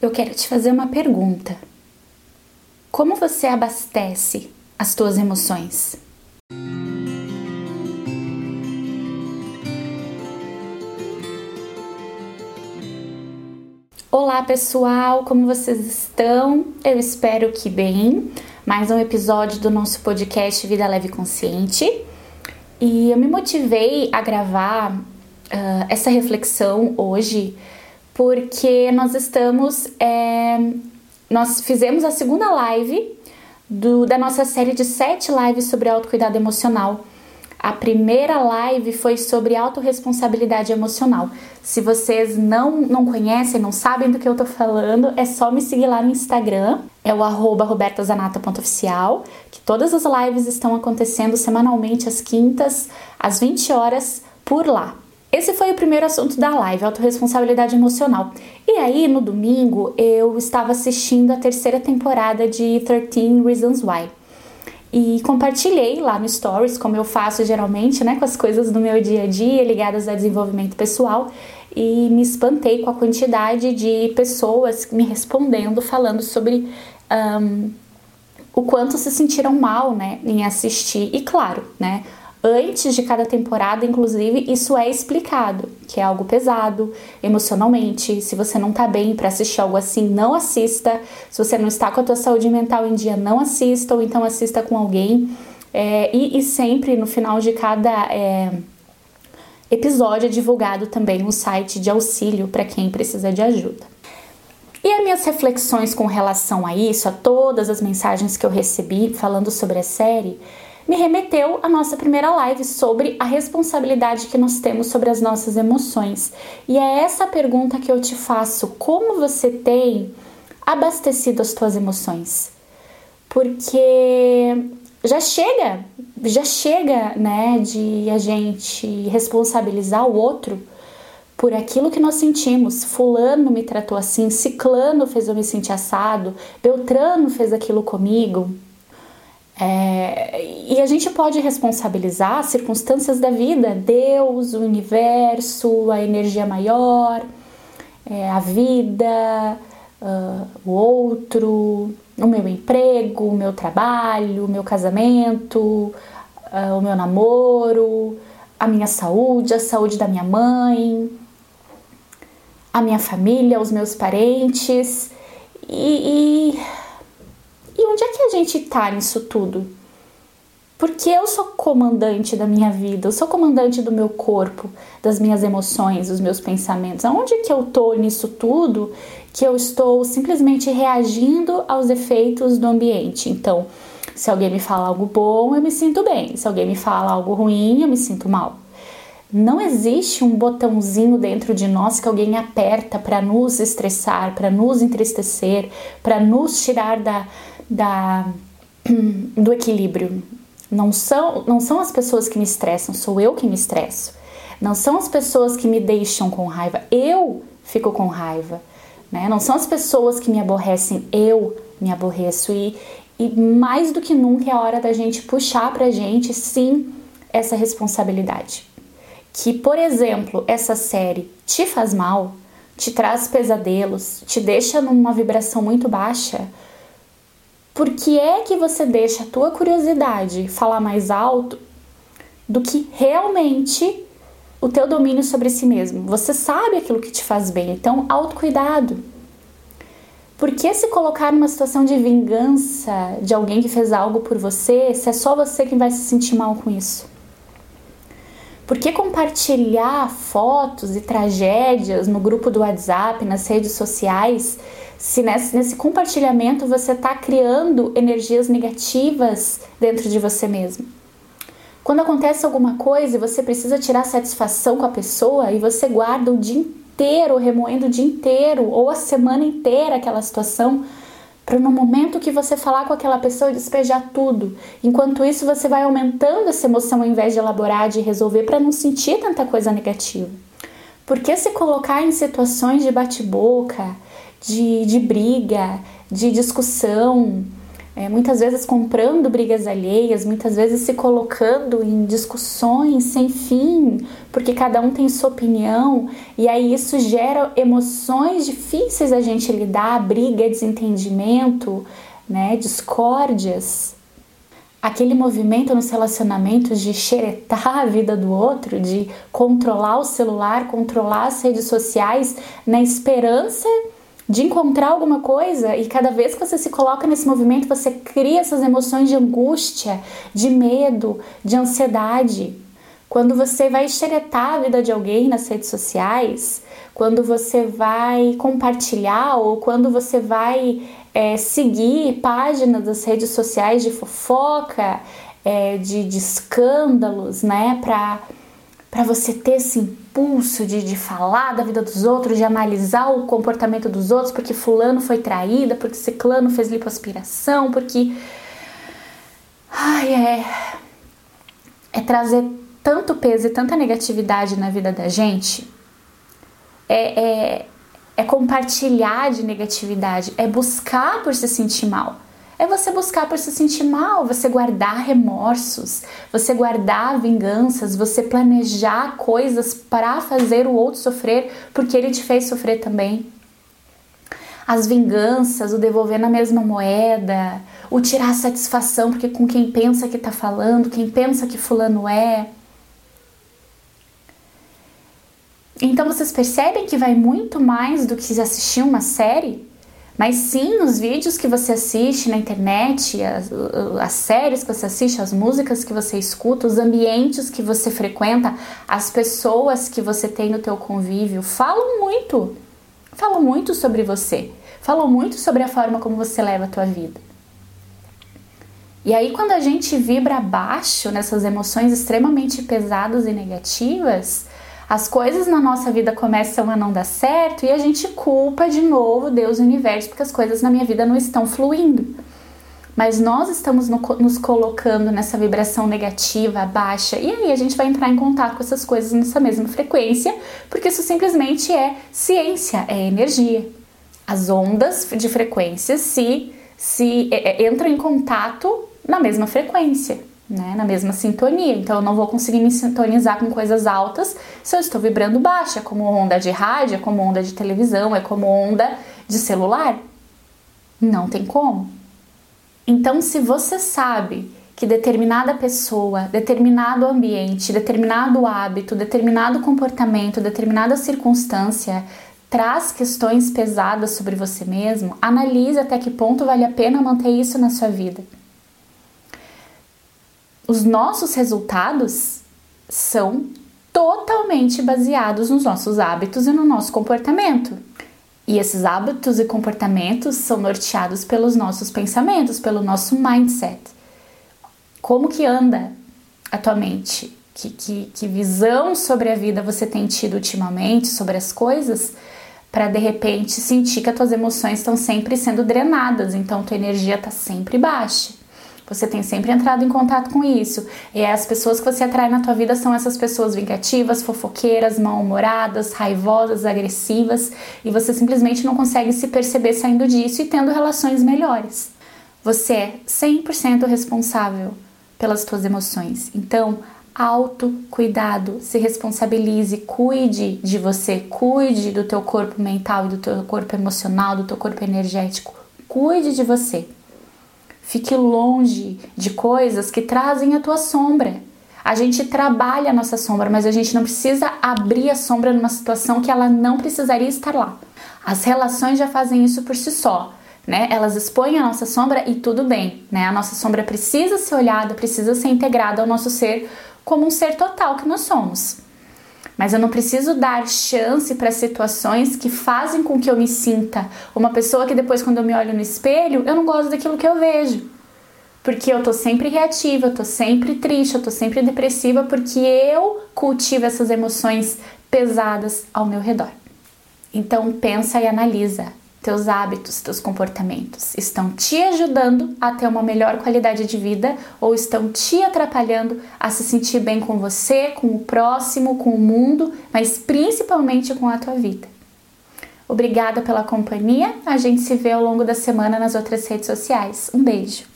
eu quero te fazer uma pergunta. Como você abastece as tuas emoções? Olá pessoal, como vocês estão? Eu espero que bem. Mais um episódio do nosso podcast Vida Leve Consciente. E eu me motivei a gravar uh, essa reflexão hoje porque nós estamos. É, nós fizemos a segunda live do, da nossa série de sete lives sobre autocuidado emocional. A primeira live foi sobre autorresponsabilidade emocional. Se vocês não, não conhecem, não sabem do que eu tô falando, é só me seguir lá no Instagram, é o arroba robertazanata.oficial, que todas as lives estão acontecendo semanalmente às quintas, às 20 horas, por lá. Esse foi o primeiro assunto da live, autorresponsabilidade emocional. E aí, no domingo, eu estava assistindo a terceira temporada de 13 Reasons Why. E compartilhei lá no Stories, como eu faço geralmente, né, com as coisas do meu dia a dia ligadas a desenvolvimento pessoal. E me espantei com a quantidade de pessoas me respondendo, falando sobre um, o quanto se sentiram mal, né, em assistir. E claro, né, Antes de cada temporada, inclusive, isso é explicado, que é algo pesado emocionalmente. Se você não tá bem para assistir algo assim, não assista. Se você não está com a tua saúde mental em dia, não assista, ou então assista com alguém. É, e, e, sempre no final de cada é, episódio é divulgado também um site de auxílio para quem precisa de ajuda. E as minhas reflexões com relação a isso, a todas as mensagens que eu recebi falando sobre a série, me remeteu à nossa primeira live sobre a responsabilidade que nós temos sobre as nossas emoções. E é essa pergunta que eu te faço: como você tem abastecido as tuas emoções? Porque já chega, já chega, né, de a gente responsabilizar o outro por aquilo que nós sentimos. Fulano me tratou assim, Ciclano fez eu me sentir assado, Beltrano fez aquilo comigo. É, e a gente pode responsabilizar as circunstâncias da vida, Deus, o universo, a energia maior, é, a vida, uh, o outro, o meu emprego, o meu trabalho, o meu casamento, uh, o meu namoro, a minha saúde, a saúde da minha mãe, a minha família, os meus parentes e, e onde é que a gente tá nisso tudo? Porque eu sou comandante da minha vida, eu sou comandante do meu corpo, das minhas emoções, dos meus pensamentos. Aonde que eu tô nisso tudo que eu estou simplesmente reagindo aos efeitos do ambiente? Então, se alguém me fala algo bom, eu me sinto bem. Se alguém me fala algo ruim, eu me sinto mal. Não existe um botãozinho dentro de nós que alguém aperta para nos estressar, para nos entristecer, para nos tirar da, da, do equilíbrio. Não são, não são as pessoas que me estressam, sou eu que me estresso. Não são as pessoas que me deixam com raiva, eu fico com raiva. Né? Não são as pessoas que me aborrecem, eu me aborreço. E, e mais do que nunca é a hora da gente puxar pra gente, sim, essa responsabilidade. Que, por exemplo, essa série te faz mal, te traz pesadelos, te deixa numa vibração muito baixa por que é que você deixa a tua curiosidade falar mais alto do que realmente o teu domínio sobre si mesmo? Você sabe aquilo que te faz bem, então autocuidado. Por que se colocar numa situação de vingança de alguém que fez algo por você, se é só você quem vai se sentir mal com isso? Por que compartilhar fotos e tragédias no grupo do WhatsApp, nas redes sociais, se nesse, nesse compartilhamento você está criando energias negativas dentro de você mesmo. Quando acontece alguma coisa e você precisa tirar satisfação com a pessoa e você guarda o dia inteiro, remoendo o dia inteiro ou a semana inteira aquela situação, para no momento que você falar com aquela pessoa despejar tudo. Enquanto isso, você vai aumentando essa emoção ao invés de elaborar, de resolver, para não sentir tanta coisa negativa. Porque se colocar em situações de bate-boca, de, de briga, de discussão, é, muitas vezes comprando brigas alheias, muitas vezes se colocando em discussões sem fim, porque cada um tem sua opinião, e aí isso gera emoções difíceis a gente lidar, briga, desentendimento, né, discórdias. Aquele movimento nos relacionamentos de xeretar a vida do outro, de controlar o celular, controlar as redes sociais, na esperança de encontrar alguma coisa e cada vez que você se coloca nesse movimento, você cria essas emoções de angústia, de medo, de ansiedade. Quando você vai xeretar a vida de alguém nas redes sociais, quando você vai compartilhar ou quando você vai é, seguir páginas das redes sociais de fofoca, é, de, de escândalos, né, para para você ter esse impulso de, de falar da vida dos outros, de analisar o comportamento dos outros, porque fulano foi traída, porque ciclano fez lipoaspiração, porque. Ai, é. É trazer tanto peso e tanta negatividade na vida da gente. É, é, é compartilhar de negatividade, é buscar por se sentir mal é você buscar por se sentir mal, você guardar remorsos, você guardar vinganças, você planejar coisas para fazer o outro sofrer porque ele te fez sofrer também. As vinganças, o devolver na mesma moeda, o tirar satisfação porque com quem pensa que tá falando, quem pensa que fulano é. Então vocês percebem que vai muito mais do que assistir uma série? Mas sim, os vídeos que você assiste na internet, as, as, séries que você assiste, as músicas que você escuta, os ambientes que você frequenta, as pessoas que você tem no teu convívio, falam muito. Falam muito sobre você. Falam muito sobre a forma como você leva a tua vida. E aí quando a gente vibra abaixo nessas emoções extremamente pesadas e negativas, as coisas na nossa vida começam a não dar certo e a gente culpa de novo Deus e o universo porque as coisas na minha vida não estão fluindo. Mas nós estamos no, nos colocando nessa vibração negativa, baixa, e aí a gente vai entrar em contato com essas coisas nessa mesma frequência, porque isso simplesmente é ciência, é energia. As ondas de frequência se, se é, é entram em contato na mesma frequência né, na mesma sintonia. Então eu não vou conseguir me sintonizar com coisas altas se eu estou vibrando baixa, como onda de rádio, como onda de televisão, é como onda de celular. Não tem como. Então, se você sabe que determinada pessoa, determinado ambiente, determinado hábito, determinado comportamento, determinada circunstância traz questões pesadas sobre você mesmo, analise até que ponto vale a pena manter isso na sua vida os nossos resultados são totalmente baseados nos nossos hábitos e no nosso comportamento. E esses hábitos e comportamentos são norteados pelos nossos pensamentos, pelo nosso mindset. Como que anda a tua mente? Que, que, que visão sobre a vida você tem tido ultimamente, sobre as coisas, para de repente sentir que as tuas emoções estão sempre sendo drenadas, então tua energia está sempre baixa. Você tem sempre entrado em contato com isso. E as pessoas que você atrai na tua vida são essas pessoas vingativas, fofoqueiras, mal-humoradas, raivosas, agressivas, e você simplesmente não consegue se perceber saindo disso e tendo relações melhores. Você é 100% responsável pelas tuas emoções. Então, autocuidado, se responsabilize, cuide de você, cuide do teu corpo mental e do teu corpo emocional, do teu corpo energético. Cuide de você. Fique longe de coisas que trazem a tua sombra. A gente trabalha a nossa sombra, mas a gente não precisa abrir a sombra numa situação que ela não precisaria estar lá. As relações já fazem isso por si só, né? Elas expõem a nossa sombra e tudo bem, né? A nossa sombra precisa ser olhada, precisa ser integrada ao nosso ser como um ser total que nós somos. Mas eu não preciso dar chance para situações que fazem com que eu me sinta uma pessoa que depois, quando eu me olho no espelho, eu não gosto daquilo que eu vejo. Porque eu tô sempre reativa, eu tô sempre triste, eu tô sempre depressiva, porque eu cultivo essas emoções pesadas ao meu redor. Então pensa e analisa teus hábitos, teus comportamentos estão te ajudando a ter uma melhor qualidade de vida ou estão te atrapalhando a se sentir bem com você, com o próximo, com o mundo, mas principalmente com a tua vida. Obrigada pela companhia. A gente se vê ao longo da semana nas outras redes sociais. Um beijo.